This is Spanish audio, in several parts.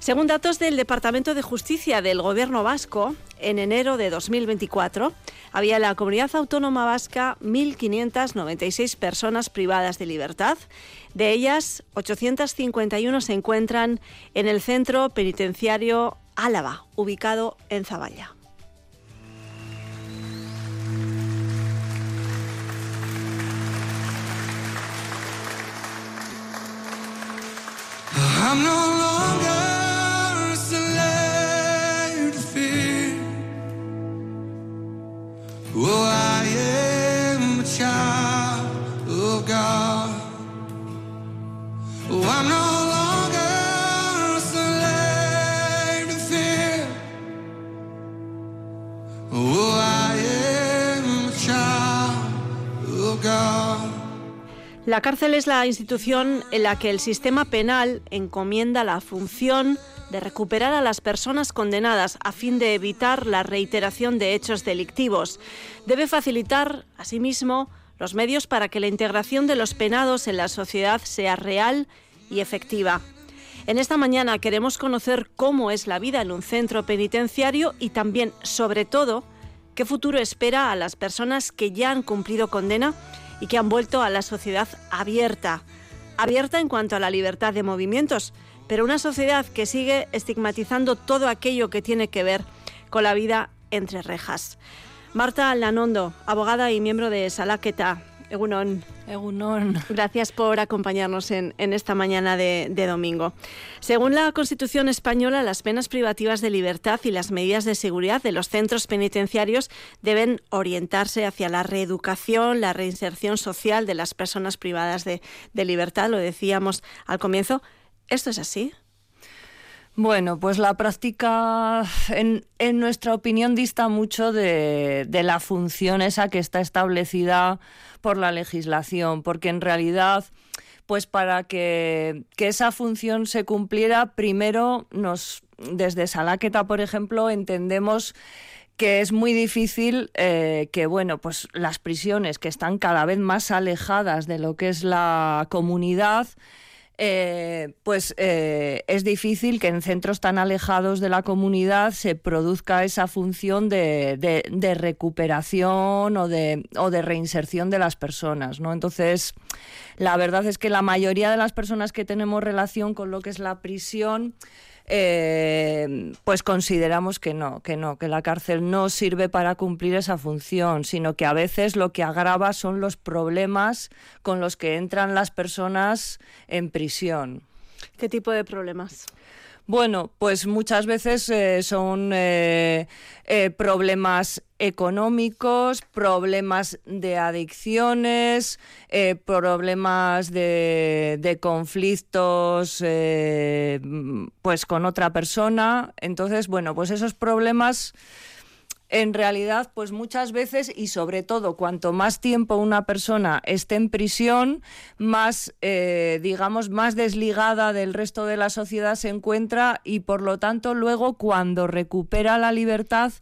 Según datos del Departamento de Justicia del Gobierno vasco, en enero de 2024 había en la comunidad autónoma vasca 1.596 personas privadas de libertad. De ellas, 851 se encuentran en el centro penitenciario Álava, ubicado en Zaballa. La cárcel es la institución en la que el sistema penal encomienda la función de recuperar a las personas condenadas a fin de evitar la reiteración de hechos delictivos. Debe facilitar, asimismo, los medios para que la integración de los penados en la sociedad sea real y efectiva. En esta mañana queremos conocer cómo es la vida en un centro penitenciario y también, sobre todo, qué futuro espera a las personas que ya han cumplido condena y que han vuelto a la sociedad abierta. Abierta en cuanto a la libertad de movimientos, pero una sociedad que sigue estigmatizando todo aquello que tiene que ver con la vida entre rejas. Marta Lanondo, abogada y miembro de Salaqueta, Egunon. Egunon. Gracias por acompañarnos en, esta mañana de, domingo. Según la Constitución española, las penas privativas de libertad y las medidas de seguridad de los centros penitenciarios deben orientarse hacia la reeducación, la reinserción social de las personas privadas de, libertad. Lo decíamos al comienzo. ¿Esto es así? Bueno, pues la práctica, en, nuestra opinión, dista mucho de, la función esa que está establecida por la legislación, porque en realidad, pues para que, esa función se cumpliera, primero nos, desde Salaqueta, por ejemplo, entendemos que es muy difícil eh, que bueno pues las prisiones que están cada vez más alejadas de lo que es la comunidad eh, pues eh, es difícil que en centros tan alejados de la comunidad se produzca esa función de, recuperación o de, o de reinserción de las personas, ¿no? Entonces, la verdad es que la mayoría de las personas que tenemos relación con lo que es la prisión, eh, pues consideramos que no, que no, que la cárcel no sirve para cumplir esa función, sino que a veces lo que agrava son los problemas con los que entran las personas en prisión. ¿Qué tipo de problemas? Bueno, pues muchas veces eh, son eh, eh, problemas económicos, problemas de adicciones, problemas de, de conflictos pues con otra persona. Entonces, bueno, pues esos problemas en realidad, pues muchas veces y sobre todo cuanto más tiempo una persona esté en prisión, más, eh, digamos, más desligada del resto de la sociedad se encuentra y por lo tanto luego cuando recupera la libertad,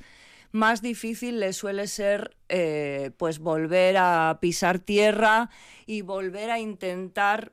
más difícil le suele ser eh, pues volver a pisar tierra y volver a intentar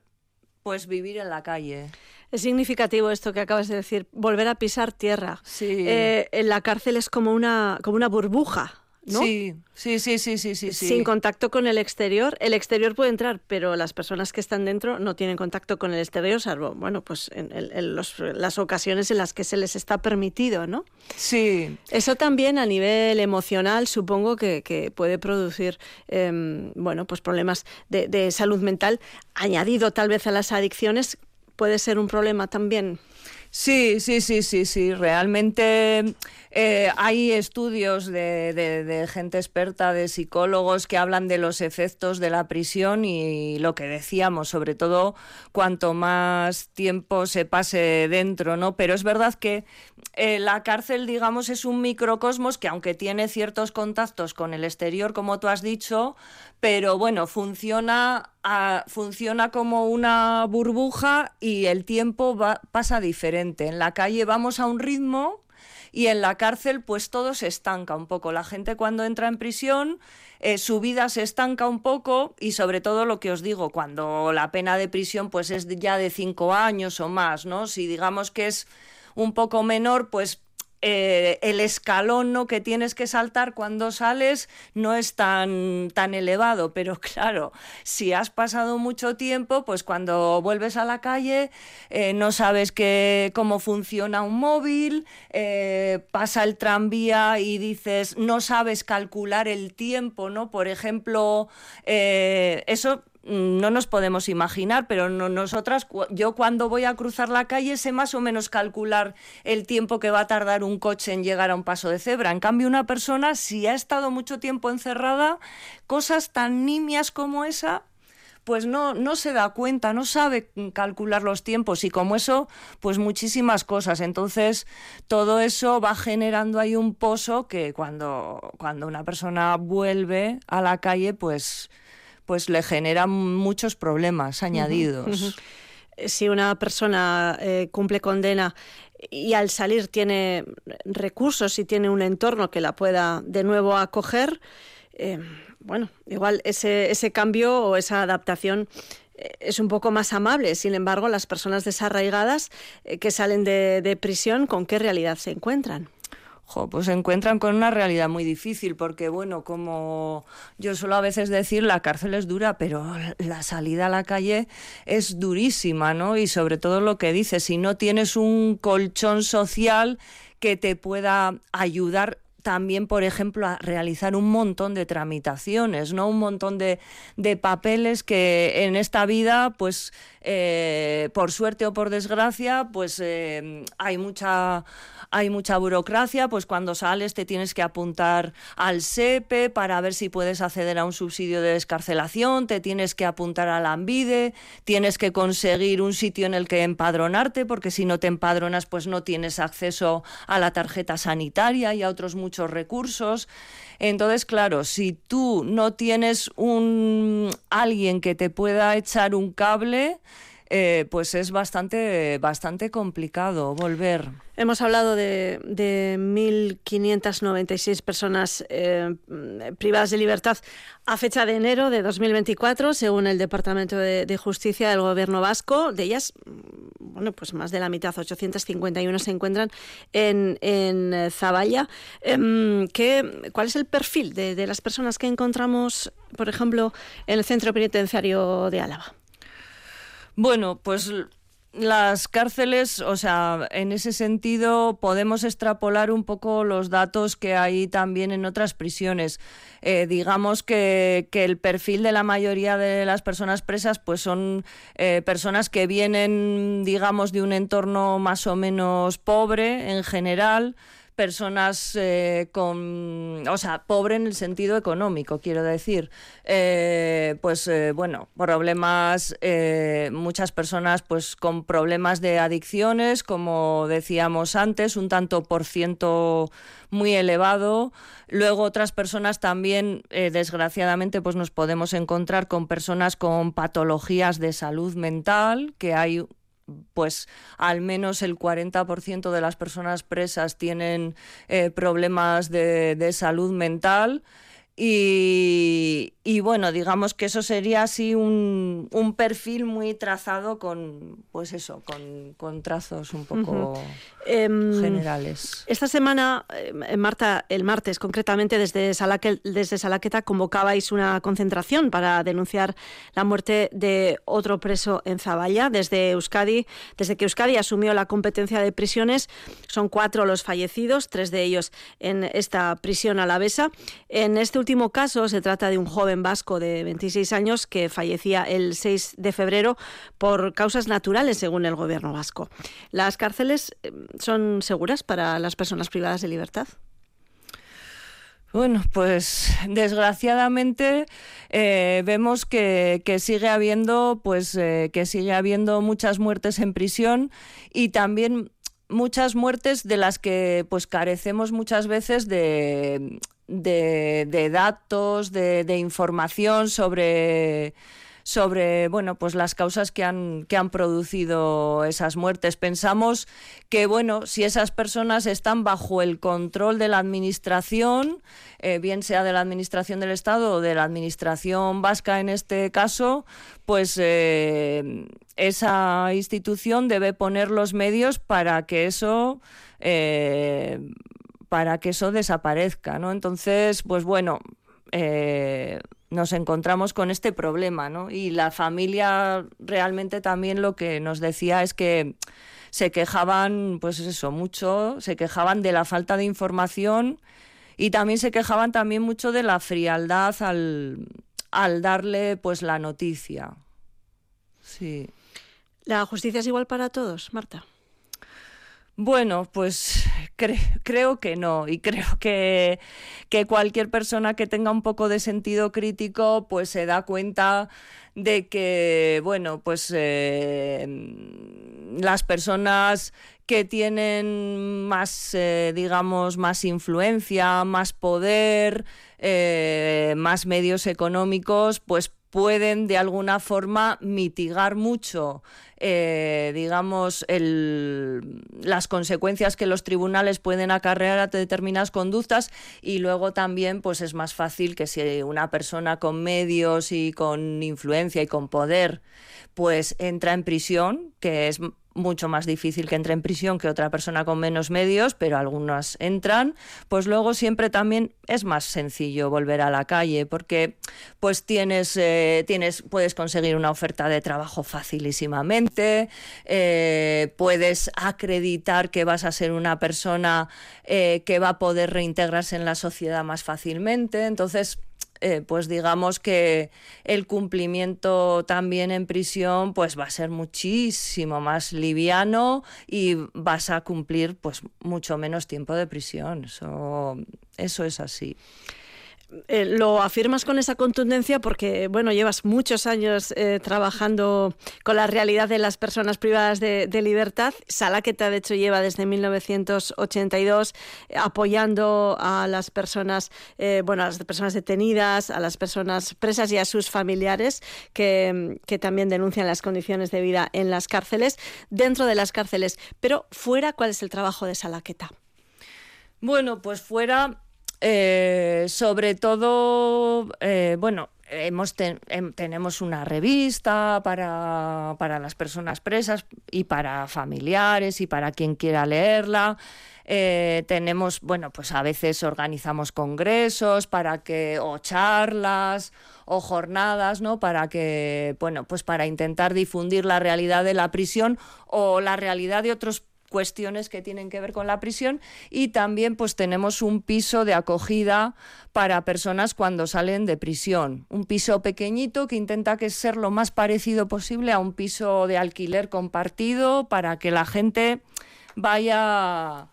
pues vivir en la calle. Es significativo esto que acabas de decir, volver a pisar tierra. Sí. Eh, en la cárcel es como una, como una burbuja. ¿No? Sí, sí, sí, sí, sí, sí, Sin contacto con el exterior. El exterior puede entrar, pero las personas que están dentro no tienen contacto con el exterior, salvo, bueno, pues en, las ocasiones en las que se les está permitido, ¿no? Sí. Eso también a nivel emocional supongo que, puede producir, em, bueno, pues problemas de, de salud mental, añadido tal vez a las adicciones puede ser un problema también. Sí, sí, sí, sí, sí. Realmente eh, hay estudios de, gente experta, de psicólogos, que hablan de los efectos de la prisión y lo que decíamos, sobre todo cuanto más tiempo se pase dentro, ¿no? Pero es verdad que eh, la cárcel, digamos, es un microcosmos que aunque tiene ciertos contactos con el exterior, como tú has dicho, pero bueno, funciona, funciona como una burbuja y el tiempo pasa diferente. En la calle vamos a un ritmo y en la cárcel pues todo se estanca un poco. La gente cuando entra en prisión eh, su vida se estanca un poco y sobre todo lo que os digo, cuando la pena de prisión pues es ya de cinco años o más, ¿no? Si digamos que es un poco menor, pues eh, el escalón ¿no? que tienes que saltar cuando sales no es tan, tan elevado, pero claro, si has pasado mucho tiempo, pues cuando vuelves a la calle eh, no sabes cómo funciona un móvil, eh, pasa el tranvía y dices, no sabes calcular el tiempo, ¿no? Por ejemplo, eso no nos podemos imaginar, pero nosotras, yo cuando voy a cruzar la calle sé más o menos calcular el tiempo que va a tardar un coche en llegar a un paso de cebra. En cambio, una persona, si ha estado mucho tiempo encerrada, cosas tan nimias como esa, pues no, no se da cuenta, no sabe calcular los tiempos y como eso, pues muchísimas cosas. Entonces, todo eso va generando ahí un pozo que cuando, cuando una persona vuelve a la calle, pues pues le genera muchos problemas añadidos. Si una persona eh, cumple condena y al salir tiene recursos y tiene un entorno que la pueda de nuevo acoger, eh, bueno, igual ese, ese cambio o esa adaptación eh, es un poco más amable. Sin embargo, las personas desarraigadas que salen de prisión, ¿con qué realidad se encuentran? Pues se encuentran con una realidad muy difícil, porque bueno, como yo suelo a veces decir, la cárcel es dura, pero la salida a la calle es durísima, ¿no? Y sobre todo lo que dice, si no tienes un colchón social que te pueda ayudar también, por ejemplo, a realizar un montón de tramitaciones, ¿no? Un montón de, de papeles que en esta vida, pues, eh, por suerte o por desgracia, pues eh, hay mucha hay mucha burocracia, pues cuando sales te tienes que apuntar al SEPE para ver si puedes acceder a un subsidio de descarcelación, te tienes que apuntar a la ANVIDE, tienes que conseguir un sitio en el que empadronarte, porque si no te empadronas, pues no tienes acceso a la tarjeta sanitaria y a otros muchos recursos. Entonces, claro, si tú no tienes un alguien que te pueda echar un cable, eh, pues es bastante, bastante complicado volver. Hemos hablado de, de 1.596 personas eh, privadas de libertad a fecha de enero de 2024, según el Departamento de, Justicia del Gobierno vasco. De ellas, bueno, pues más de la mitad, 851, se encuentran en, en Zaballa. Em, ¿qué, ¿Cuál es el perfil de, de las personas que encontramos, por ejemplo, en el Centro Penitenciario de Álava? Bueno, pues las cárceles, o sea, en ese sentido podemos extrapolar un poco los datos que hay también en otras prisiones. Eh, digamos que, el perfil de la mayoría de las personas presas pues son eh, personas que vienen, digamos, de un entorno más o menos pobre en general, personas eh, con, o sea, pobre en el sentido económico, quiero decir. Eh, pues eh, bueno, problemas, muchas personas pues con problemas de adicciones, como decíamos antes, un tanto por ciento muy elevado. Luego otras personas también, desgraciadamente, pues nos podemos encontrar con personas con patologías de salud mental, que hay pues al menos el 40% de las personas presas tienen eh, problemas de, de salud mental. Y, y, bueno, digamos que eso sería así un, un, perfil muy trazado con, pues eso, con, con trazos un poco em, generales. Esta semana, eh, Marta, el martes concretamente, desde, desde Salaqueta convocabais una concentración para denunciar la muerte de otro preso en Zaballa. Desde Euskadi, desde que Euskadi asumió la competencia de prisiones, son cuatro los fallecidos, tres de ellos en esta prisión alavesa. En este último caso se trata de un joven vasco de 26 años que fallecía el 6 de febrero por causas naturales, según el gobierno vasco. ¿Las cárceles eh, son seguras para las personas privadas de libertad? Bueno, pues desgraciadamente eh, vemos que, sigue habiendo, pues eh, que sigue habiendo muchas muertes en prisión y también muchas muertes de las que pues carecemos muchas veces de, de, datos, de, información sobre, sobre bueno, pues las causas que han, que han producido esas muertes. Pensamos que bueno, si esas personas están bajo el control de la administración, eh, bien sea de la administración del Estado o de la administración vasca en este caso, pues eh, esa institución debe poner los medios para que eso eh, para que eso desaparezca, ¿no? Entonces, pues bueno, eh, nos encontramos con este problema, ¿no? Y la familia realmente también lo que nos decía es que se quejaban, pues eso, mucho, se quejaban de la falta de información y también se quejaban también mucho de la frialdad al, al darle pues la noticia. Sí. ¿La justicia es igual para todos, Marta? Bueno, pues creo que no y creo que, cualquier persona que tenga un poco de sentido crítico pues se da cuenta de que, bueno, pues eh, las personas que tienen más, eh, digamos, más influencia, más poder, eh, más medios económicos, pues pueden de alguna forma mitigar mucho, eh, digamos, el, las consecuencias que los tribunales pueden acarrear a determinadas conductas y luego también pues es más fácil que si una persona con medios y con influencia y con poder pues entra en prisión, que es mucho más difícil que entre en prisión que otra persona con menos medios, pero algunas entran, pues luego siempre también es más sencillo volver a la calle porque pues tienes, eh, tienes puedes conseguir una oferta de trabajo facilísimamente, eh, puedes acreditar que vas a ser una persona eh, que va a poder reintegrarse en la sociedad más fácilmente, entonces eh, pues digamos que el cumplimiento también en prisión pues va a ser muchísimo más liviano y vas a cumplir pues mucho menos tiempo de prisión. Eso, eso es así. Eh, lo afirmas con esa contundencia porque, bueno, llevas muchos años eh, trabajando con la realidad de las personas privadas de, libertad. Salaqueta, de hecho, lleva desde 1982 eh, apoyando a las personas, bueno, a las personas detenidas, a las personas presas y a sus familiares que, que también denuncian las condiciones de vida en las cárceles, dentro de las cárceles. Pero fuera, ¿cuál es el trabajo de Salaqueta? Bueno, pues fuera eh, sobre todo, eh, bueno, hemos em, tenemos una revista para, para, las personas presas y para familiares y para quien quiera leerla. Eh, tenemos, bueno, pues a veces organizamos congresos para que, o charlas o jornadas, ¿no? Para que, bueno, pues para intentar difundir la realidad de la prisión o la realidad de otros cuestiones que tienen que ver con la prisión y también pues tenemos un piso de acogida para personas cuando salen de prisión, un piso pequeñito que intenta que ser lo más parecido posible a un piso de alquiler compartido para que la gente vaya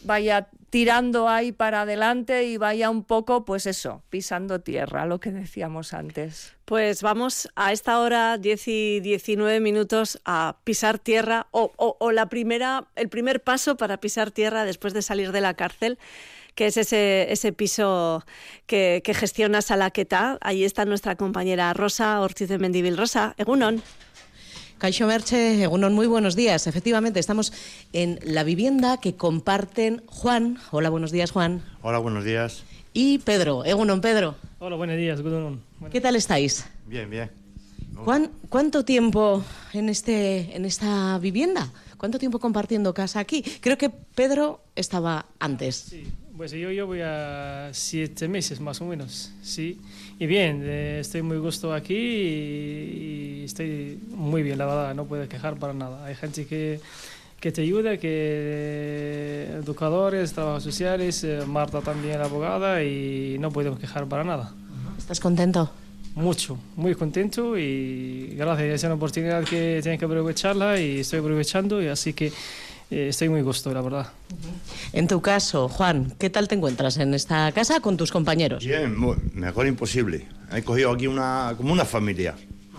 vaya tirando ahí para adelante y vaya un poco, pues eso, pisando tierra, lo que decíamos antes. Pues vamos a esta hora, 10 y 19 minutos, a pisar tierra, o, o, la primera, el primer paso para pisar tierra después de salir de la cárcel que es ese, ese piso que, que gestiona Salaqueta. Ahí está nuestra compañera Rosa Ortiz de Mendivil. Rosa, Egunon. Caixo Merche, Egunon, muy buenos días. Efectivamente, estamos en la vivienda que comparten Juan. Hola, buenos días, Juan. Hola, buenos días. Y Pedro. Egunon, Pedro. Hola, buenos días, ¿Qué tal estáis? Bien, bien. Juan, ¿cuánto tiempo en, este, en esta vivienda? ¿Cuánto tiempo compartiendo casa aquí? Creo que Pedro estaba antes. Sí, pues yo, yo voy a siete meses más o menos, sí. Y bien, eh, estoy muy gusto aquí y, estoy muy bien, la verdad, no puedo quejar para nada. Hay gente que, que te ayuda, que educadores, trabajos sociales, eh, Marta también abogada y no podemos quejar para nada. ¿Estás contento? Mucho, muy contento y gracias, es una oportunidad que tienes que aprovecharla y estoy aprovechando y así que eh, estoy muy gusto, la verdad. En tu caso, Juan, ¿qué tal te encuentras en esta casa con tus compañeros? Bien, mejor imposible. He cogido aquí una, como una familia.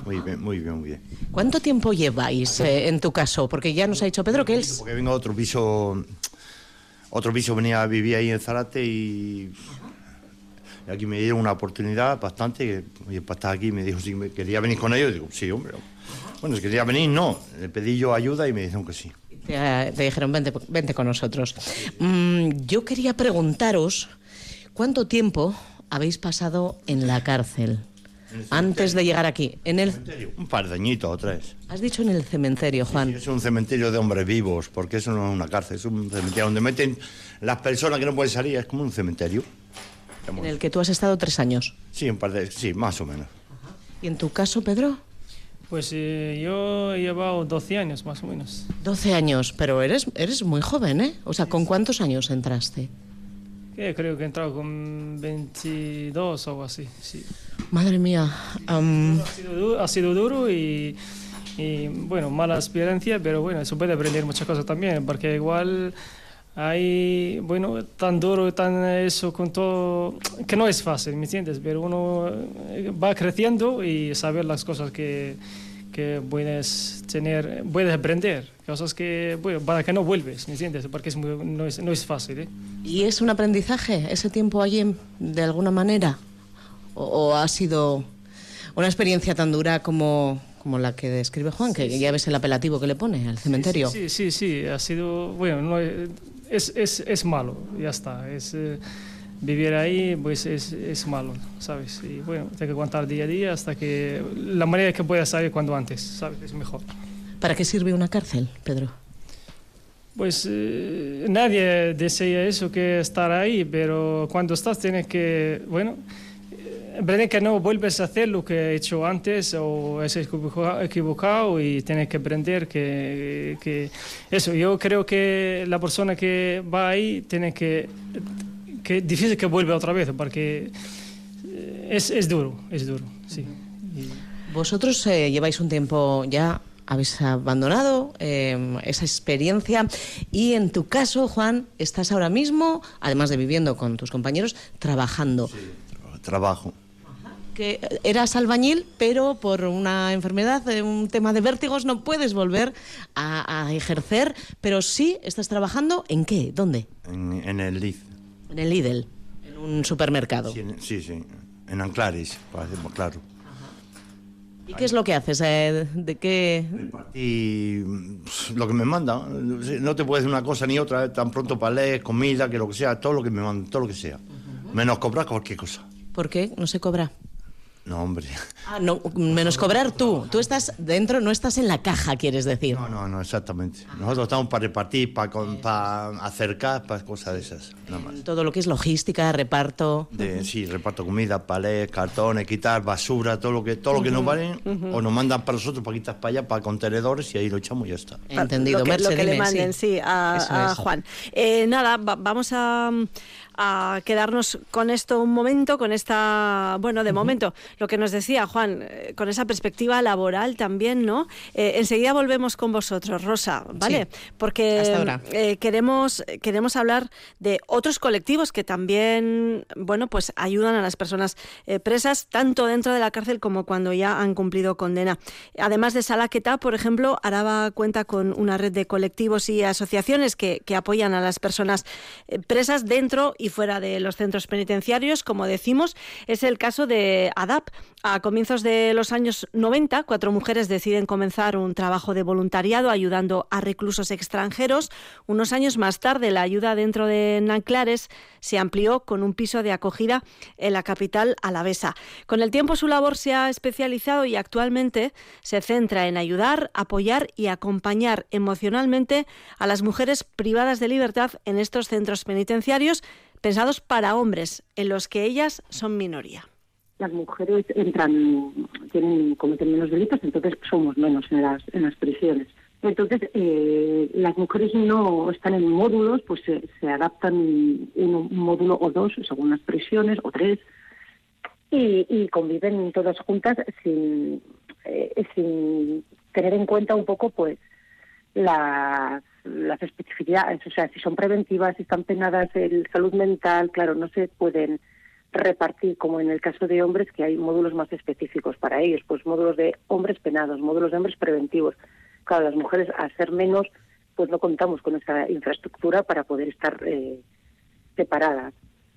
Muy bien, muy bien, muy bien. ¿Cuánto tiempo lleváis eh, en tu caso? Porque ya nos ha dicho Pedro que él... Porque vengo a otro piso, otro piso venía a vivir ahí en Zarate y Y aquí me dieron una oportunidad bastante, y para estar aquí me dijo si me quería venir con ellos, digo, sí, hombre. Bueno, si quería venir, no. Le pedí yo ayuda y me dijeron que sí. Te, te dijeron, vente, vente con nosotros. Mm, yo quería preguntaros, ¿cuánto tiempo habéis pasado en la cárcel? Antes de llegar aquí, en el... cementerio, Un par de añitos o tres. Has dicho en el cementerio, Juan. Es un cementerio de hombres vivos, porque eso no es una cárcel, es un cementerio donde meten las personas que no pueden salir, es como un cementerio. En el que tú has estado tres años. Sí, un par de, sí, más o menos. ¿Y en tu caso, Pedro? Pues eh, yo he llevado 12 años más o menos. 12 años, pero eres, eres muy joven, ¿eh? O sea, ¿con cuántos años entraste? Que creo que he entrado con 22 o algo así, sí. Madre mía. am, Ha sido, du- ha sido duro y, y, bueno, mala experiencia, pero bueno, se puede aprender muchas cosas también, porque igual hay, bueno, tan duro, tan eso con todo, que no es fácil, ¿me entiendes? Pero uno eh, va creciendo y saber las cosas que, que puedes tener, puedes aprender, cosas que, bueno, para que no vuelves, ¿me entiendes? Porque es muy- no, es, no es fácil, ¿eh? ¿Y es un aprendizaje ese tiempo allí, de alguna manera? ¿O, o ha sido una experiencia tan dura como, como la que describe Juan, que ya ves el apelativo que le pone al cementerio? Sí, sí, sí, ha sido, bueno, no, es, es, es malo, ya está. Es, eh, vivir ahí, pues es, es malo, ¿sabes? Y bueno, tengo que aguantar día a día hasta que la manera que pueda salir cuando antes, ¿sabes? Es mejor. ¿Para qué sirve una cárcel, Pedro? Pues eh, nadie desea eso que estar ahí, pero cuando estás tienes que, bueno, aprender que no vuelves a hacer lo que he hecho antes o es equivoca- equivocado y tienes que aprender que, que eso. Yo creo que la persona que va ahí tiene que, que difícil que vuelva otra vez porque eh, es, es duro, es duro, sí. Y- Vosotros eh, lleváis un tiempo ya, habéis abandonado eh, esa experiencia y en tu caso, Juan, estás ahora mismo, además de viviendo con tus compañeros, trabajando. Trabajo. Que eras albañil, pero por una enfermedad, eh, un tema de vértigos, no puedes volver a, a ejercer, pero sí estás trabajando en qué, dónde? En, en el Liz. En el Lidl, en un supermercado. Sí, en- sí, sí. En Anclaris, para decirlo claro. ¿Y qué es lo que haces? Eh, ¿De qué? Y lo que me mandan, no te puedo decir una cosa ni otra, eh, tan pronto leer, comida, que lo que sea, todo lo que me mandan, todo lo que sea. Menos cobrar cualquier cosa. ¿Por qué no se cobra? No, hombre. Ah, no, menos cobrar tú. Tú estás dentro, no estás en la caja, quieres decir. No, no, no, exactamente. Nosotros estamos para repartir, para, con- para acercar, para cosas de esas, nada más. Todo lo que es logística, reparto. De, sí, reparto comida, palés, cartones, quitar basura, todo lo que, todo lo que nos valen, o nos mandan para nosotros para quitar para allá, para contenedores y ahí lo echamos y ya está. Entendido. Lo que, Merce, lo que le manden, sí, a, Eso a. Juan. Eh, nada, va- vamos a, a quedarnos con esto un momento, con esta, bueno, de momento, lo que nos decía Juan, eh, con esa perspectiva laboral también, ¿no? Eh, enseguida volvemos con vosotros, Rosa, ¿vale? Sí. Porque Hasta ahora. eh, queremos, queremos hablar de otros colectivos que también, bueno, pues ayudan a las personas eh, presas, tanto dentro de la cárcel como cuando ya han cumplido condena. Además de Salaqueta, por ejemplo, Araba cuenta con una red de colectivos y asociaciones que, que apoyan a las personas presas dentro y fuera de los centros penitenciarios, como decimos. Es el caso de ADAP. A comienzos de los años 90, cuatro mujeres deciden comenzar un trabajo de voluntariado ayudando a reclusos extranjeros. Unos años más tarde, la ayuda dentro de Nanclares se amplió con un piso de acogida en la capital alavesa. Con el tiempo su labor se ha especializado y actualmente se centra en ayudar, apoyar y acompañar emocionalmente a las mujeres privadas de libertad en estos centros penitenciarios pensados para hombres, en los que ellas son minoría. las mujeres entran, tienen, cometen menos delitos, entonces somos menos en las, en las prisiones. Entonces, eh, las mujeres no están en módulos, pues se, adaptan un, un módulo o dos, según las prisiones, o tres, y, y conviven todas juntas sin, eh, sin tener en cuenta un poco, pues, las, las especificidades, o sea, si son preventivas, si están penadas en salud mental, claro, no se pueden repartir como en el caso de hombres, que hay módulos más específicos para ellos, pues módulos de hombres penados, módulos de hombres preventivos. Claro, las mujeres, al ser menos, pues no contamos con esa infraestructura para poder estar eh, separadas.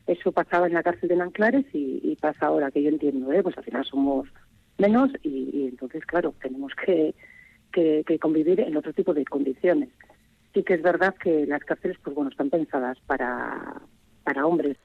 Eso pasaba en la cárcel de Nanclares y, pasa ahora, que yo entiendo, ¿eh? pues al final somos menos y, entonces, claro, tenemos que, que, convivir en otro tipo de condiciones. Sí que es verdad que las cárceles, pues bueno, están pensadas para, para hombres.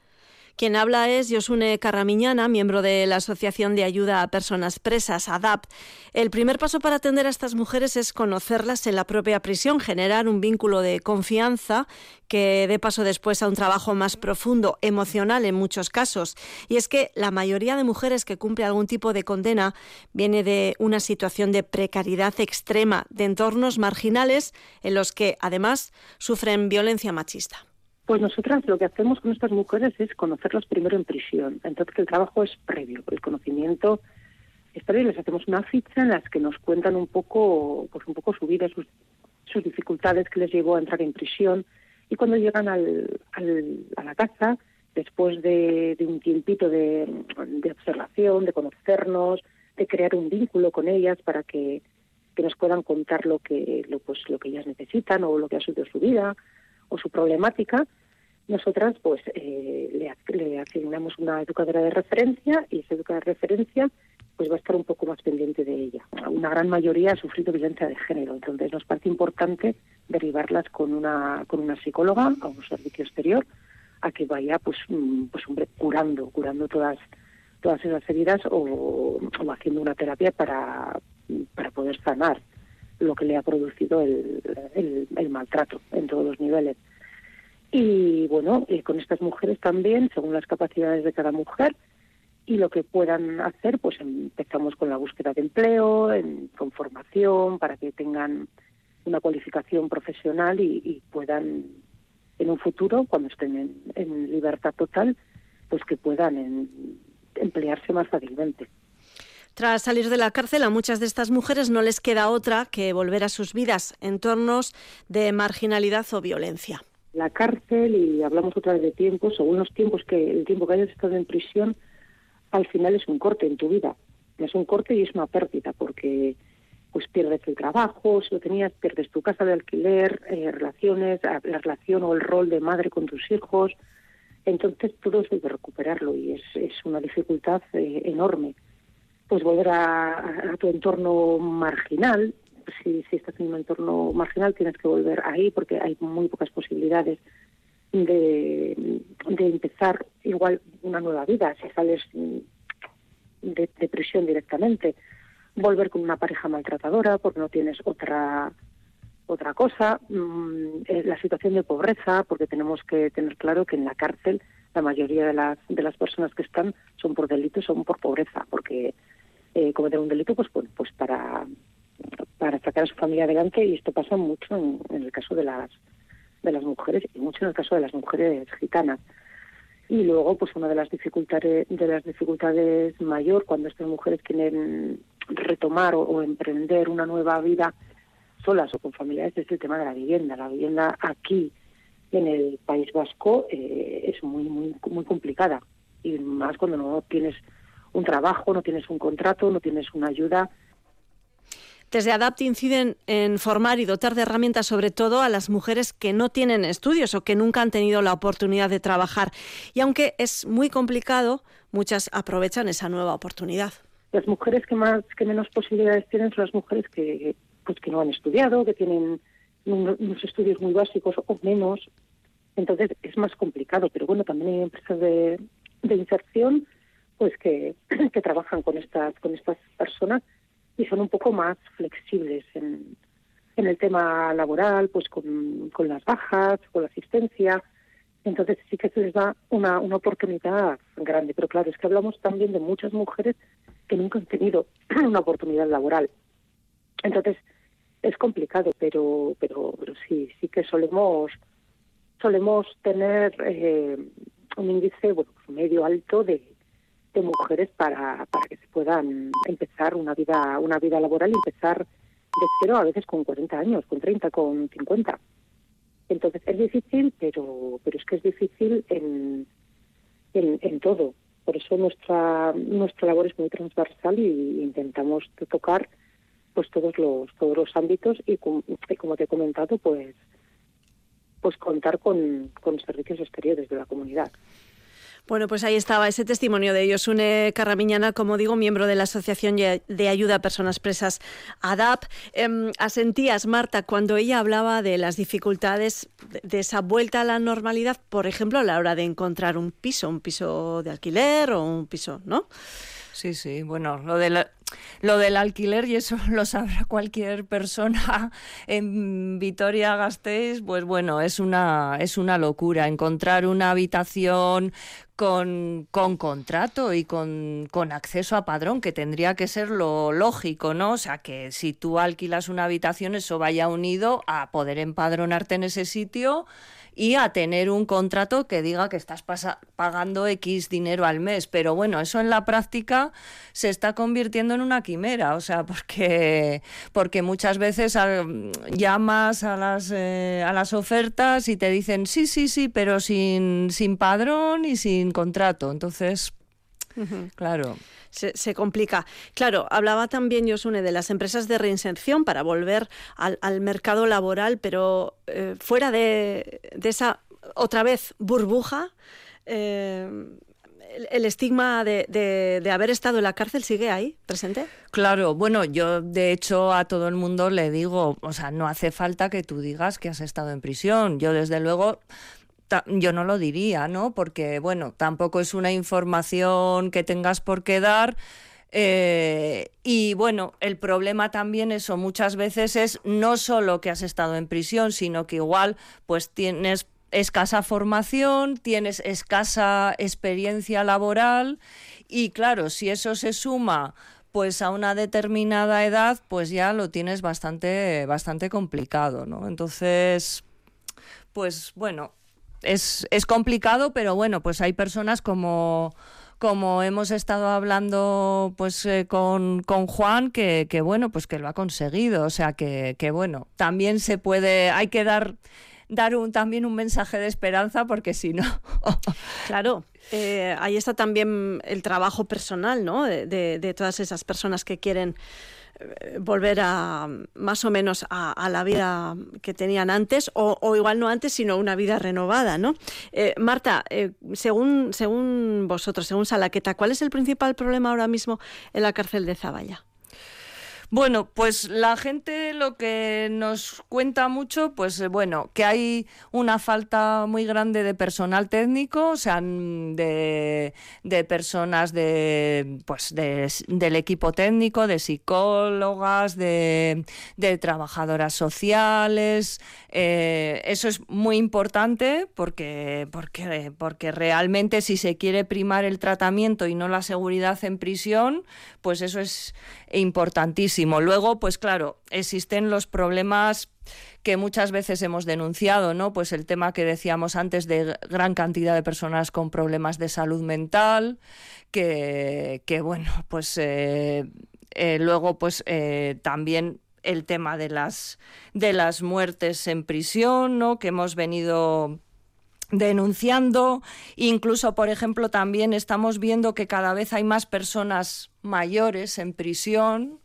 Quien habla es Josune Carramiñana, miembro de la Asociación de Ayuda a Personas Presas, ADAP. El primer paso para atender a estas mujeres es conocerlas en la propia prisión, generar un vínculo de confianza que dé paso después a un trabajo más profundo, emocional en muchos casos. Y es que la mayoría de mujeres que cumple algún tipo de condena viene de una situación de precariedad extrema, de entornos marginales en los que además sufren violencia machista. Pues nosotras lo que hacemos con estas mujeres es conocerlas primero en prisión. Entonces el trabajo es previo, el conocimiento es previo. Les hacemos una ficha en las que nos cuentan un poco, pues un poco su vida, sus, dificultades que les llevó a entrar en prisión. Y cuando llegan al, a la casa, después de, un tiempito de, observación, de conocernos, de crear un vínculo con ellas para que, que nos puedan contar lo que, lo, pues, lo que ellas necesitan o lo que ha sido su vida o su problemática, nosotras pues eh, le, asignamos una educadora de referencia y esa educadora de referencia pues va a estar un poco más pendiente de ella. Una gran mayoría ha sufrido violencia de género, entonces nos parece importante derivarlas con una con una psicóloga a un servicio exterior a que vaya pues mm, pues hombre curando curando todas todas esas heridas o, haciendo una terapia para para poder sanar lo que le ha producido el, el, maltrato en todos los niveles. Y bueno, eh, con estas mujeres también, según las capacidades de cada mujer y lo que puedan hacer, pues empezamos con la búsqueda de empleo, en, con formación, para que tengan una cualificación profesional y, puedan, en un futuro, cuando estén en, libertad total, pues que puedan emplearse más fácilmente. Tras salir de la cárcel, a muchas de estas mujeres no les queda otra que volver a sus vidas, entornos de marginalidad o violencia. La cárcel, y hablamos otra vez de tiempo, según los tiempos que el tiempo que hayas estado en prisión, al final es un corte en tu vida. Es un corte y es una pérdida, porque pues pierdes el trabajo, si lo tenías, pierdes tu casa de alquiler, eh, relaciones, la relación o el rol de madre con tus hijos. Entonces todo eso hay que recuperarlo y es, es una dificultad eh, enorme pues volver a, tu entorno marginal. Si, estás en un entorno marginal tienes que volver ahí porque hay muy pocas posibilidades de, de empezar igual una nueva vida si sales de, de, prisión directamente. Volver con una pareja maltratadora porque no tienes otra otra cosa. Mm, eh, la situación de pobreza porque tenemos que tener claro que en la cárcel la mayoría de las de las personas que están son por delitos, son por pobreza porque eh, cometer un delito pues pues para para sacar a su familia adelante y esto pasa mucho en, el caso de las de las mujeres y mucho en el caso de las mujeres gitanas. Y luego pues una de las dificultades de las dificultades mayor cuando estas mujeres quieren retomar o, emprender una nueva vida solas o con familiares es el tema de la vivienda. La vivienda aquí en el País Vasco eh, es muy muy muy complicada y más cuando no tienes un trabajo, no tienes un contrato, no tienes una ayuda. Desde ADAPT inciden en formar y dotar de herramientas sobre todo a las mujeres que no tienen estudios o que nunca han tenido la oportunidad de trabajar. Y aunque es muy complicado, muchas aprovechan esa nueva oportunidad. Las mujeres que más que menos posibilidades tienen son las mujeres que pues que no han estudiado, que tienen unos estudios muy básicos o menos. Entonces es más complicado, pero bueno, también hay empresas de, de inserción pues que, que trabajan con estas con estas personas y son un poco más flexibles en, en el tema laboral, pues con, con las bajas, con la asistencia. Entonces sí que se les da una, una oportunidad grande. Pero claro, es que hablamos también de muchas mujeres que nunca han tenido una oportunidad laboral. Entonces es complicado, pero pero, pero sí sí que solemos solemos tener eh, un índice bueno medio alto de, de mujeres para, para que se puedan empezar una vida una vida laboral y empezar de cero a veces con 40 años, con 30, con 50. Entonces es difícil, pero pero es que es difícil en, en, todo. Por eso nuestra nuestra labor es muy transversal y intentamos tocar pues todos los todos los ámbitos y, como te he comentado pues pues contar con, con servicios exteriores de la comunidad. Bueno, pues ahí estaba ese testimonio de Yosune Carramiñana, como digo, miembro de la Asociación de Ayuda a Personas Presas ADAP. Em, asentías, Marta, cuando ella hablaba de las dificultades de esa vuelta a la normalidad, por ejemplo, a la hora de encontrar un piso, un piso de alquiler o un piso, ¿no? Sí, sí, bueno, lo de lo del alquiler, y eso lo sabrá cualquier persona en Vitoria-Gasteiz, pues bueno, es una, es una locura. Encontrar una habitación con, con contrato y con, con, acceso a padrón, que tendría que ser lo lógico, ¿no? O sea, que si tú alquilas una habitación, eso vaya unido a poder empadronarte en ese sitio y a tener un contrato que diga que estás pagando X dinero al mes. Pero bueno, eso en la práctica se está convirtiendo en una quimera, o sea, porque, porque muchas veces ah, llamas a las, eh, a las ofertas y te dicen sí, sí, sí, pero sin, sin padrón y sin contrato. Entonces, claro se, complica. Claro, hablaba también Josune de las empresas de reinserción para volver al, mercado laboral, pero eh, fuera de, esa otra vez burbuja. Eh, el, estigma de, de, haber estado en la cárcel sigue ahí, presente? Claro, bueno, yo de hecho a todo el mundo le digo, o sea, no hace falta que tú digas que has estado en prisión. Yo desde luego yo no lo diría, ¿no? Porque, bueno, tampoco es una información que tengas por qué dar. Eh, y bueno, el problema también eso muchas veces es no solo que has estado en prisión, sino que igual pues tienes escasa formación, tienes escasa experiencia laboral y claro, si eso se suma pues a una determinada edad, pues ya lo tienes bastante bastante complicado, ¿no? Entonces, pues bueno, es, es complicado, pero bueno, pues hay personas como como hemos estado hablando pues eh, con, con, Juan, que, que, bueno, pues que lo ha conseguido. O sea que, que bueno, también se puede, hay que dar dar un, también un mensaje de esperanza porque si no... claro, eh, ahí está también el trabajo personal, ¿no? De, de, todas esas personas que quieren volver a más o menos a, la vida que tenían antes o, igual no antes sino una vida renovada no eh, Marta eh, según según vosotros según Salaqueta cuál es el principal problema ahora mismo en la cárcel de Zaballa bueno, pues la gente lo que nos cuenta mucho, pues eh, bueno, que hay una falta muy grande de personal técnico, o sea, de, de personas de, pues del equipo técnico, de psicólogas, de, trabajadoras sociales. Eh, eso es muy importante porque, porque, porque realmente si se quiere primar el tratamiento y no la seguridad en prisión, pues eso es importantísimo. Luego, pues claro, existen los problemas que muchas veces hemos denunciado, ¿no? Pues el tema que decíamos antes de gran cantidad de personas con problemas de salud mental, que, bueno, pues eh, eh, luego pues eh, también el tema de las de las muertes en prisión, ¿no? Que hemos venido denunciando. Incluso, por ejemplo, también estamos viendo que cada vez hay más personas mayores en prisión.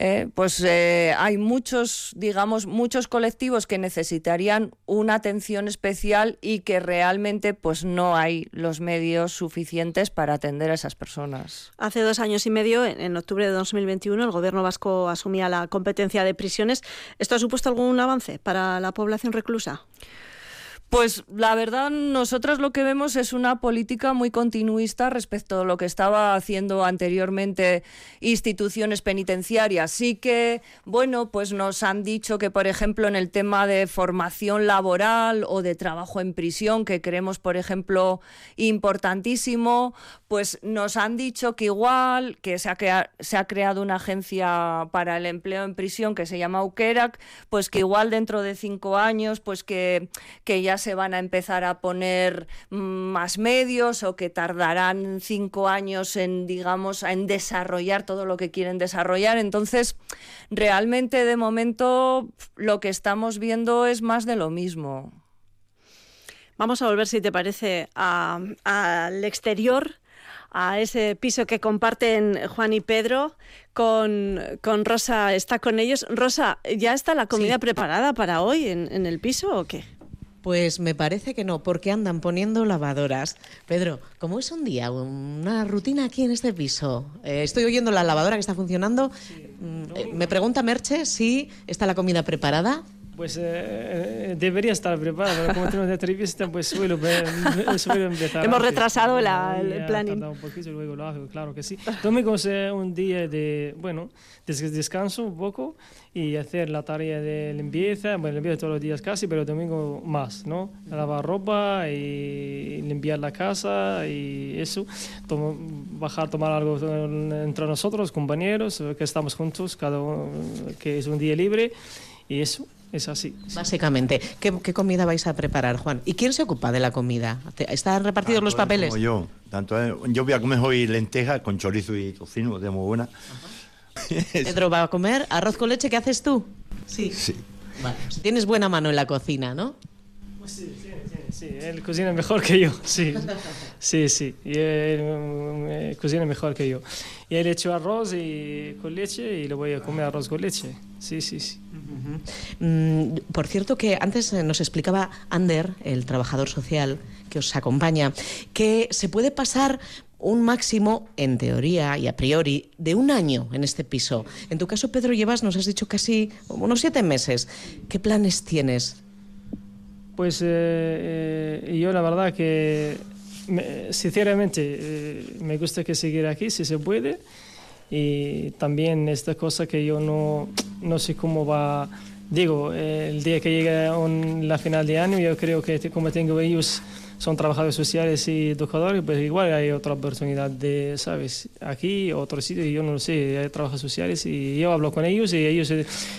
Eh, pues eh, hay muchos, digamos, muchos colectivos que necesitarían una atención especial y que realmente pues no hay los medios suficientes para atender a esas personas. Hace dos años y medio, en octubre de 2021, el gobierno vasco asumía la competencia de prisiones. ¿Esto ha supuesto algún avance para la población reclusa? Pues la verdad, nosotras lo que vemos es una política muy continuista respecto a lo que estaba haciendo anteriormente instituciones penitenciarias. Sí que, bueno, pues nos han dicho que, por ejemplo, en el tema de formación laboral o de trabajo en prisión, que creemos, por ejemplo, importantísimo, pues nos han dicho que igual, que se ha, se ha creado una agencia para el empleo en prisión que se llama UKERAC, pues que igual dentro de cinco años, pues que, que ya se van a empezar a poner más medios o que tardarán cinco años en, digamos, en desarrollar todo lo que quieren desarrollar. Entonces, realmente de momento lo que estamos viendo es más de lo mismo. Vamos a volver, si te parece, al exterior a ese piso que comparten Juan y Pedro con, con Rosa. ¿Está con ellos? Rosa, ¿ya está la comida preparada para hoy en, en, el piso o qué? Pues me parece que no, porque andan poniendo lavadoras. Pedro, ¿cómo es un día, una rutina aquí en este piso? Eh, estoy oyendo la lavadora que está funcionando. Mm, eh, me pregunta Merche si está la comida preparada. Pues eh, eh, debería estar preparado, pero como tenemos una entrevista, pues suelo, suelo empezar. Hemos retrasado la, el planning. un poquito, luego lo hago, claro que sí. Domingo es un día de, bueno, descanso un poco y hacer la tarea de limpieza, bueno, limpieza todos los días casi, pero domingo más, ¿no? Lavar ropa y limpiar la casa y eso, bajar, tomar algo entre nosotros, compañeros, que estamos juntos, cada uno, que es un día libre y eso. Es así. Básicamente, ¿qué, comida vais a preparar, Juan? ¿Y quién se ocupa de la comida? ¿Están repartidos los papeles? Como yo. Tanto, yo voy a comer hoy lenteja con chorizo y tocino, de muy buena. Pedro va a comer arroz con leche, ¿qué haces tú? Sí. sí. Vale. Tienes buena mano en la cocina, ¿no? Pues sí, sí, sí, él cocina mejor que yo, sí. Sí, sí, y él mm, cocina mejor que yo. Y él hecho arroz y, con leche y lo voy a comer arroz con leche. Sí, sí, sí. Mm, por cierto que antes eh, nos explicaba Ander, el trabajador social que os acompaña, que se puede pasar un máximo, en teoría y a priori, de un año en este piso. En tu caso, Pedro, llevas, nos has dicho, casi unos siete meses. ¿Qué planes tienes? Pues eh, eh, yo la verdad que, sinceramente, me gusta que seguir aquí, si se puede. Y también esta cosa que yo no, no sé cómo va digo, el día que llegue la final de año, yo creo que como tengo ellos, son trabajadores sociales y educadores, pues igual hay otra oportunidad de, ¿sabes? Aquí, otro sitio, yo no lo sé, hay trabajos sociales y yo hablo con ellos y ellos,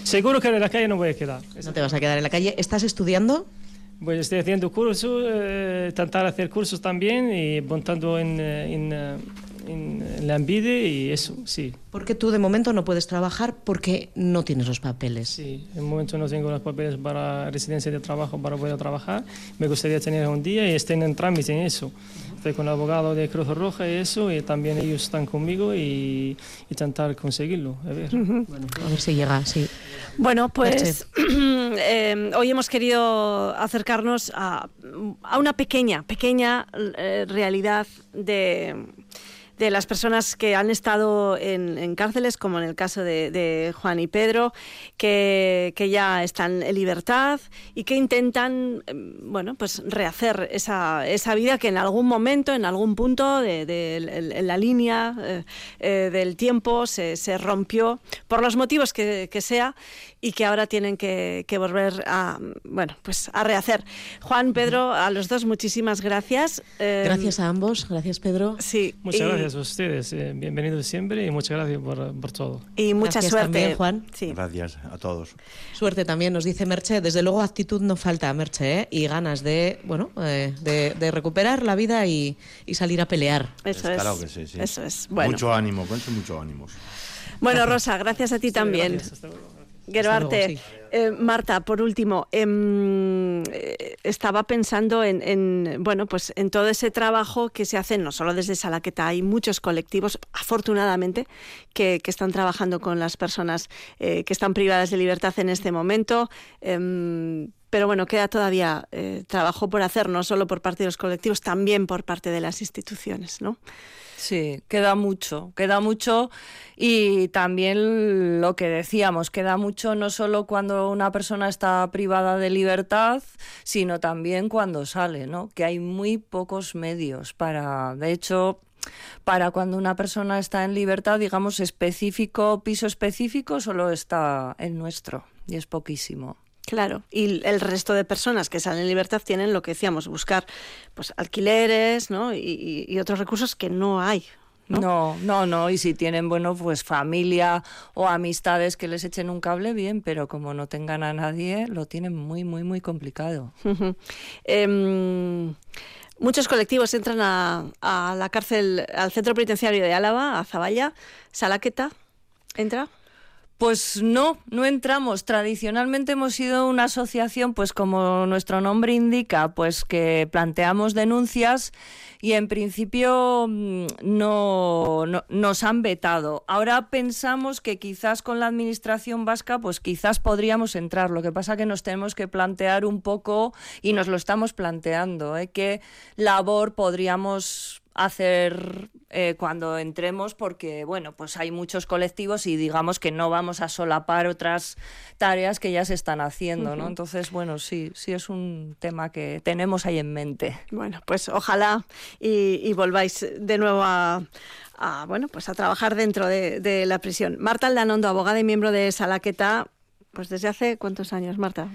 seguro que en la calle no voy a quedar. No te vas a quedar en la calle. ¿Estás estudiando? Pues estoy haciendo cursos, eh, intentar hacer cursos también y montando en, eh, en en la Ambide y eso, sí. Porque tú de momento no puedes trabajar porque no tienes los papeles. Sí, en momento no tengo los papeles para residencia de trabajo para poder trabajar. Me gustaría tener un día y estén en trámite en eso. Estoy con el abogado de Cruz Roja y eso, y también ellos están conmigo y, intentar conseguirlo. A ver. bueno, a ver si llega, sí. Bueno, pues eh, hoy hemos querido acercarnos a, a una pequeña, pequeña eh, realidad de de las personas que han estado en, cárceles, como en el caso de, Juan y Pedro, que, ya están en libertad y que intentan, em, bueno, pues rehacer esa, esa vida que en algún momento, en algún punto de, la línea eh, eh, del tiempo se, rompió por los motivos que, que sea y que ahora tienen que, volver a, bueno, pues a rehacer. Juan, Pedro, a los dos muchísimas gracias. Em, gracias a ambos, gracias Pedro. Sí. Muchas gracias a ustedes, eh, bienvenidos siempre y muchas gracias por, por todo. Y mucha suerte, también, Juan. Sí. Gracias a todos. Suerte también, nos dice Merche. Desde luego actitud no falta, Merche, ¿eh? y ganas de, bueno, eh, de, recuperar la vida y, salir a pelear. Eso es. Claro que sí, sí. Eso es. Mucho ánimo, con mucho ánimo. Bueno, Rosa, gracias a ti también. Geroarte. Eh, Marta, por último, em, eh, estaba pensando en, bueno, pues en todo ese trabajo que se hace no solo desde Salaqueta, hay muchos colectivos, afortunadamente, que, están trabajando con las personas eh, que están privadas de libertad en este momento. Pero bueno, queda todavía trabajo por hacer, no solo por parte de los colectivos, también por parte de las instituciones, ¿no? Sí, queda mucho, queda mucho y también lo que decíamos, queda mucho no solo cuando una persona está privada de libertad, sino también cuando sale, ¿no? Que hay muy pocos medios para, de hecho, para cuando una persona está en libertad, digamos, específico, piso específico, solo está el nuestro y es poquísimo. Claro, y el resto de personas que salen en libertad tienen lo que decíamos, buscar pues alquileres ¿no? y, otros recursos que no hay. ¿no? ¿no? no, y si tienen, bueno, pues familia o amistades que les echen un cable, bien, pero como no tengan a nadie, lo tienen muy, muy, muy complicado. Em, muchos colectivos entran a, a, la cárcel, al centro penitenciario de Álava, a Zaballa. ¿Salaqueta entra? Pues no, no entramos. Tradicionalmente hemos sido una asociación, pues como nuestro nombre indica, pues que planteamos denuncias y en principio mm, no, nos han vetado. Ahora pensamos que quizás con la administración vasca, pues quizás podríamos entrar. Lo que pasa que nos tenemos que plantear un poco y nos lo estamos planteando, ¿eh? qué labor podríamos hacer eh, cuando entremos porque bueno pues hay muchos colectivos y digamos que no vamos a solapar otras tareas que ya se están haciendo no entonces bueno sí sí es un tema que tenemos ahí en mente. Bueno pues ojalá y, volváis de nuevo a, bueno pues a trabajar dentro de, de la prisión. Marta Aldanondo abogada y miembro de Salaqueta pues desde hace cuántos años Marta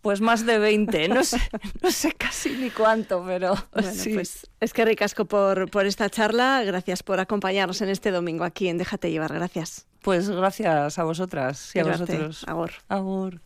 pues más de 20, no sé, no sé casi ni cuánto, pero sí. Pues es que ricasco por, por esta charla, gracias por acompañarnos en este domingo aquí en Déjate llevar, gracias. Pues gracias a vosotras y a vosotros. Agur. Agur.